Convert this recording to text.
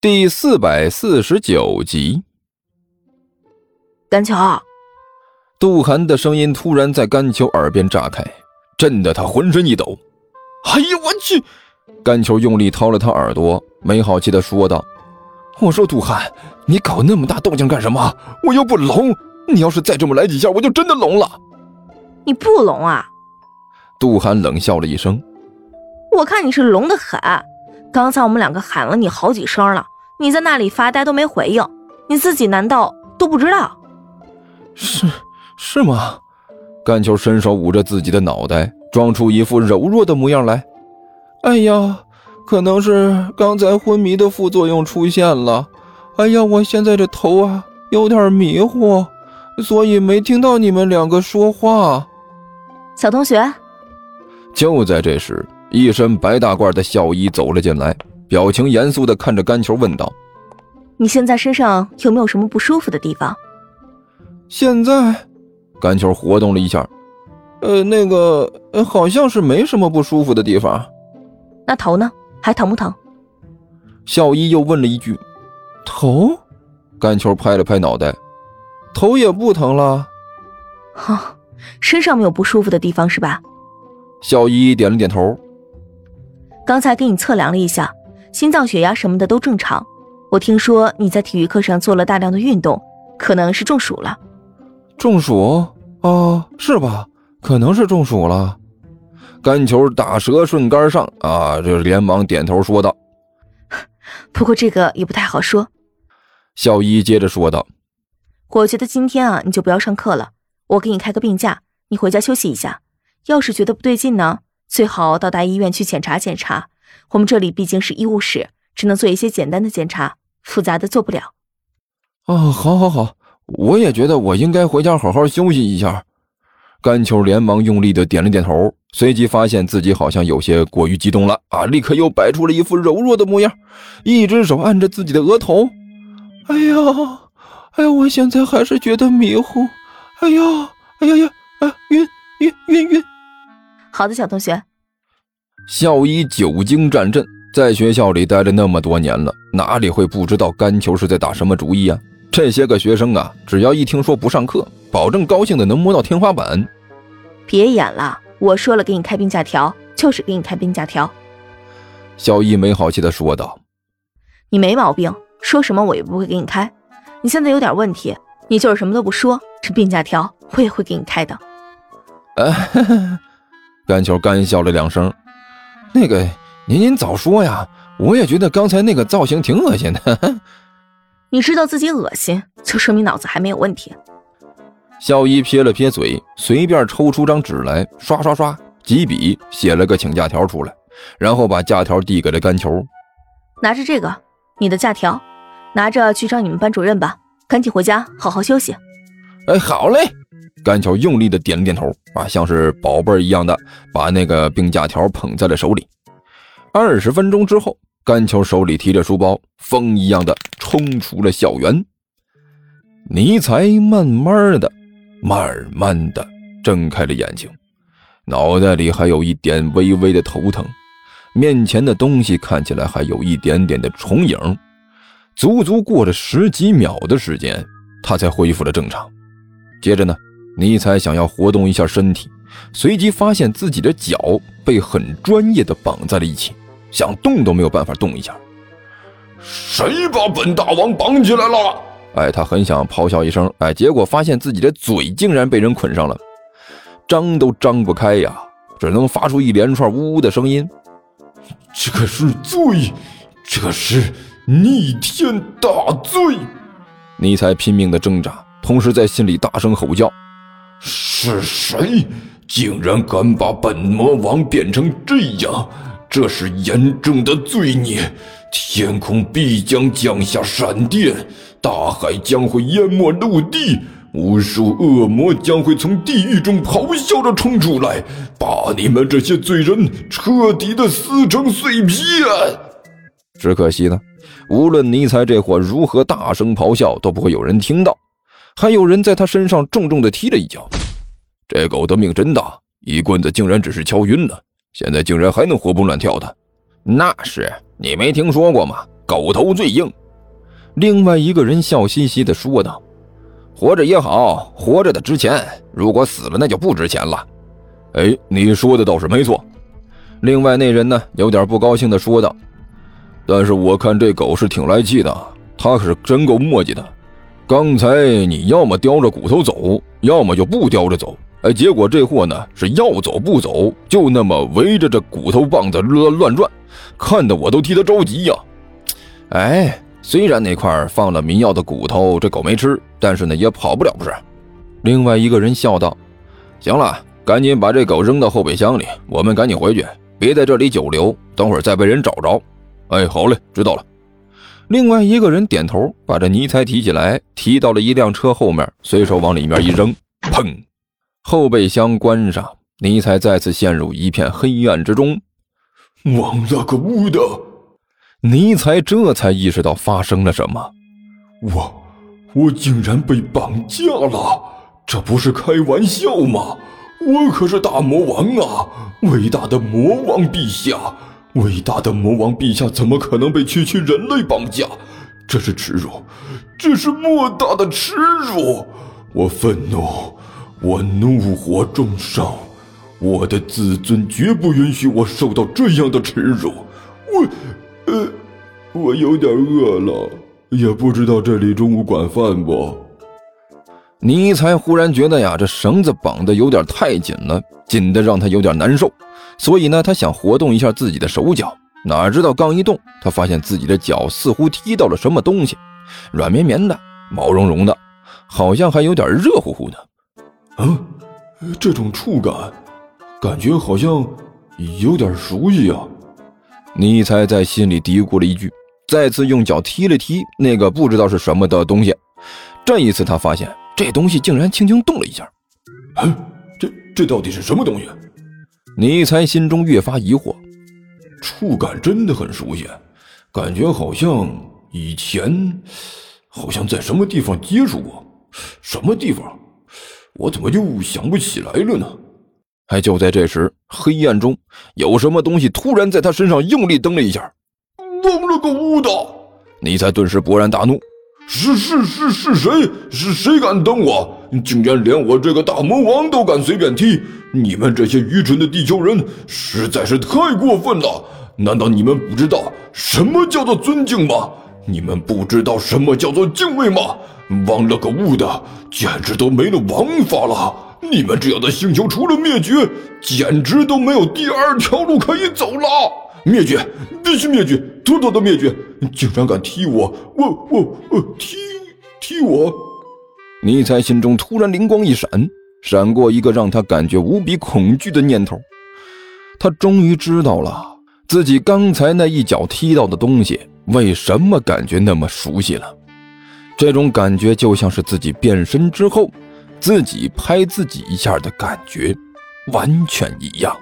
第四百四十九集，甘球，杜涵的声音突然在甘球耳边炸开，震得他浑身一抖。哎呀，我去！甘球用力掏了掏耳朵，没好气的说道：“我说杜涵，你搞那么大动静干什么？我又不聋，你要是再这么来几下，我就真的聋了。你不聋啊？”杜涵冷笑了一声：“我看你是聋的很。”刚才我们两个喊了你好几声了，你在那里发呆都没回应，你自己难道都不知道？是是吗？甘球伸手捂着自己的脑袋，装出一副柔弱的模样来。哎呀，可能是刚才昏迷的副作用出现了。哎呀，我现在这头啊有点迷糊，所以没听到你们两个说话。小同学，就在这时。一身白大褂的校医走了进来，表情严肃的看着甘球问道：“你现在身上有没有什么不舒服的地方？”现在，甘球活动了一下，呃，那个好像是没什么不舒服的地方。那头呢？还疼不疼？校医又问了一句：“头？”甘球拍了拍脑袋，头也不疼了。哈，身上没有不舒服的地方是吧？校医点了点头。刚才给你测量了一下，心脏、血压什么的都正常。我听说你在体育课上做了大量的运动，可能是中暑了。中暑？哦，是吧？可能是中暑了。干球打蛇顺杆上啊，这连忙点头说道。不过这个也不太好说。校医接着说道：“我觉得今天啊，你就不要上课了，我给你开个病假，你回家休息一下。要是觉得不对劲呢？”最好到大医院去检查检查，我们这里毕竟是医务室，只能做一些简单的检查，复杂的做不了。哦，好，好，好，我也觉得我应该回家好好休息一下。甘球连忙用力的点了点头，随即发现自己好像有些过于激动了啊，立刻又摆出了一副柔弱的模样，一只手按着自己的额头。哎呀，哎呀，我现在还是觉得迷糊。哎呀，哎呀呀，啊，晕。好的，小同学。校医久经战阵，在学校里待了那么多年了，哪里会不知道甘球是在打什么主意啊？这些个学生啊，只要一听说不上课，保证高兴的能摸到天花板。别演了，我说了给你开病假条，就是给你开病假条。校医没好气的说道：“你没毛病，说什么我也不会给你开。你现在有点问题，你就是什么都不说，这病假条我也会给你开的。”啊。甘球干笑了两声，那个您您早说呀！我也觉得刚才那个造型挺恶心的。你知道自己恶心，就说明脑子还没有问题。校医撇了撇嘴，随便抽出张纸来，刷刷刷几笔写了个请假条出来，然后把假条递给了甘球。拿着这个，你的假条，拿着去找你们班主任吧。赶紧回家好好休息。哎，好嘞。甘球用力的点了点头，啊，像是宝贝儿一样的把那个病假条捧在了手里。二十分钟之后，甘球手里提着书包，风一样的冲出了校园。尼才慢慢的、慢慢的睁开了眼睛，脑袋里还有一点微微的头疼，面前的东西看起来还有一点点的重影。足足过了十几秒的时间，他才恢复了正常。接着呢？尼采想要活动一下身体，随即发现自己的脚被很专业的绑在了一起，想动都没有办法动一下。谁把本大王绑起来了？哎，他很想咆哮一声，哎，结果发现自己的嘴竟然被人捆上了，张都张不开呀，只能发出一连串呜呜的声音。这可是罪，这是逆天大罪！尼采拼命的挣扎，同时在心里大声吼叫。是谁竟然敢把本魔王变成这样？这是严重的罪孽！天空必将降下闪电，大海将会淹没陆地，无数恶魔将会从地狱中咆哮着冲出来，把你们这些罪人彻底的撕成碎片。只可惜呢，无论尼采这货如何大声咆哮，都不会有人听到。还有人在他身上重重的踢了一脚，这狗的命真大，一棍子竟然只是敲晕了，现在竟然还能活蹦乱跳的。那是你没听说过吗？狗头最硬。另外一个人笑嘻嘻地说道：“活着也好，活着的值钱；如果死了，那就不值钱了。”哎，你说的倒是没错。另外那人呢，有点不高兴地说道：“但是我看这狗是挺来气的，它可是真够磨叽的。刚才你要么叼着骨头走，要么就不叼着走。哎，结果这货呢是要走不走，就那么围着这骨头棒子乱乱转，看得我都替他着急呀。哎，虽然那块放了迷药的骨头这狗没吃，但是呢也跑不了，不是？”另外一个人笑道：“行了，赶紧把这狗扔到后备箱里，我们赶紧回去。”别在这里久留，等会儿再被人找着。哎，好嘞，知道了。另外一个人点头，把这尼才提起来，提到了一辆车后面，随手往里面一扔，砰！后备箱关上，尼才再次陷入一片黑暗之中。王了个乌的！尼才这才意识到发生了什么。我，我竟然被绑架了！这不是开玩笑吗？我可是大魔王啊！伟大的魔王陛下，伟大的魔王陛下，怎么可能被区区人类绑架？这是耻辱，这是莫大的耻辱！我愤怒，我怒火中烧，我的自尊绝不允许我受到这样的耻辱。我，呃，我有点饿了，也不知道这里中午管饭不。尼才忽然觉得呀，这绳子绑的有点太紧了，紧的让他有点难受。所以呢，他想活动一下自己的手脚，哪知道刚一动，他发现自己的脚似乎踢到了什么东西，软绵绵的，毛茸茸的，好像还有点热乎乎的。嗯，这种触感，感觉好像有点熟悉啊。尼才在心里嘀咕了一句，再次用脚踢了踢那个不知道是什么的东西。这一次，他发现。这东西竟然轻轻动了一下，嗯，这这到底是什么东西？尼才心中越发疑惑，触感真的很熟悉，感觉好像以前好像在什么地方接触过，什么地方？我怎么就想不起来了呢？还就在这时，黑暗中有什么东西突然在他身上用力蹬了一下，忘了个乌的！尼才顿时勃然大怒。是是是是谁？是谁敢蹬我？竟然连我这个大魔王都敢随便踢！你们这些愚蠢的地球人实在是太过分了！难道你们不知道什么叫做尊敬吗？你们不知道什么叫做敬畏吗？忘了个物的，简直都没了王法了！你们这样的星球除了灭绝，简直都没有第二条路可以走了！灭绝，必须灭绝，妥妥的灭绝！竟然敢踢我，我我我踢踢我！尼采心中突然灵光一闪，闪过一个让他感觉无比恐惧的念头。他终于知道了自己刚才那一脚踢到的东西为什么感觉那么熟悉了。这种感觉就像是自己变身之后，自己拍自己一下的感觉，完全一样。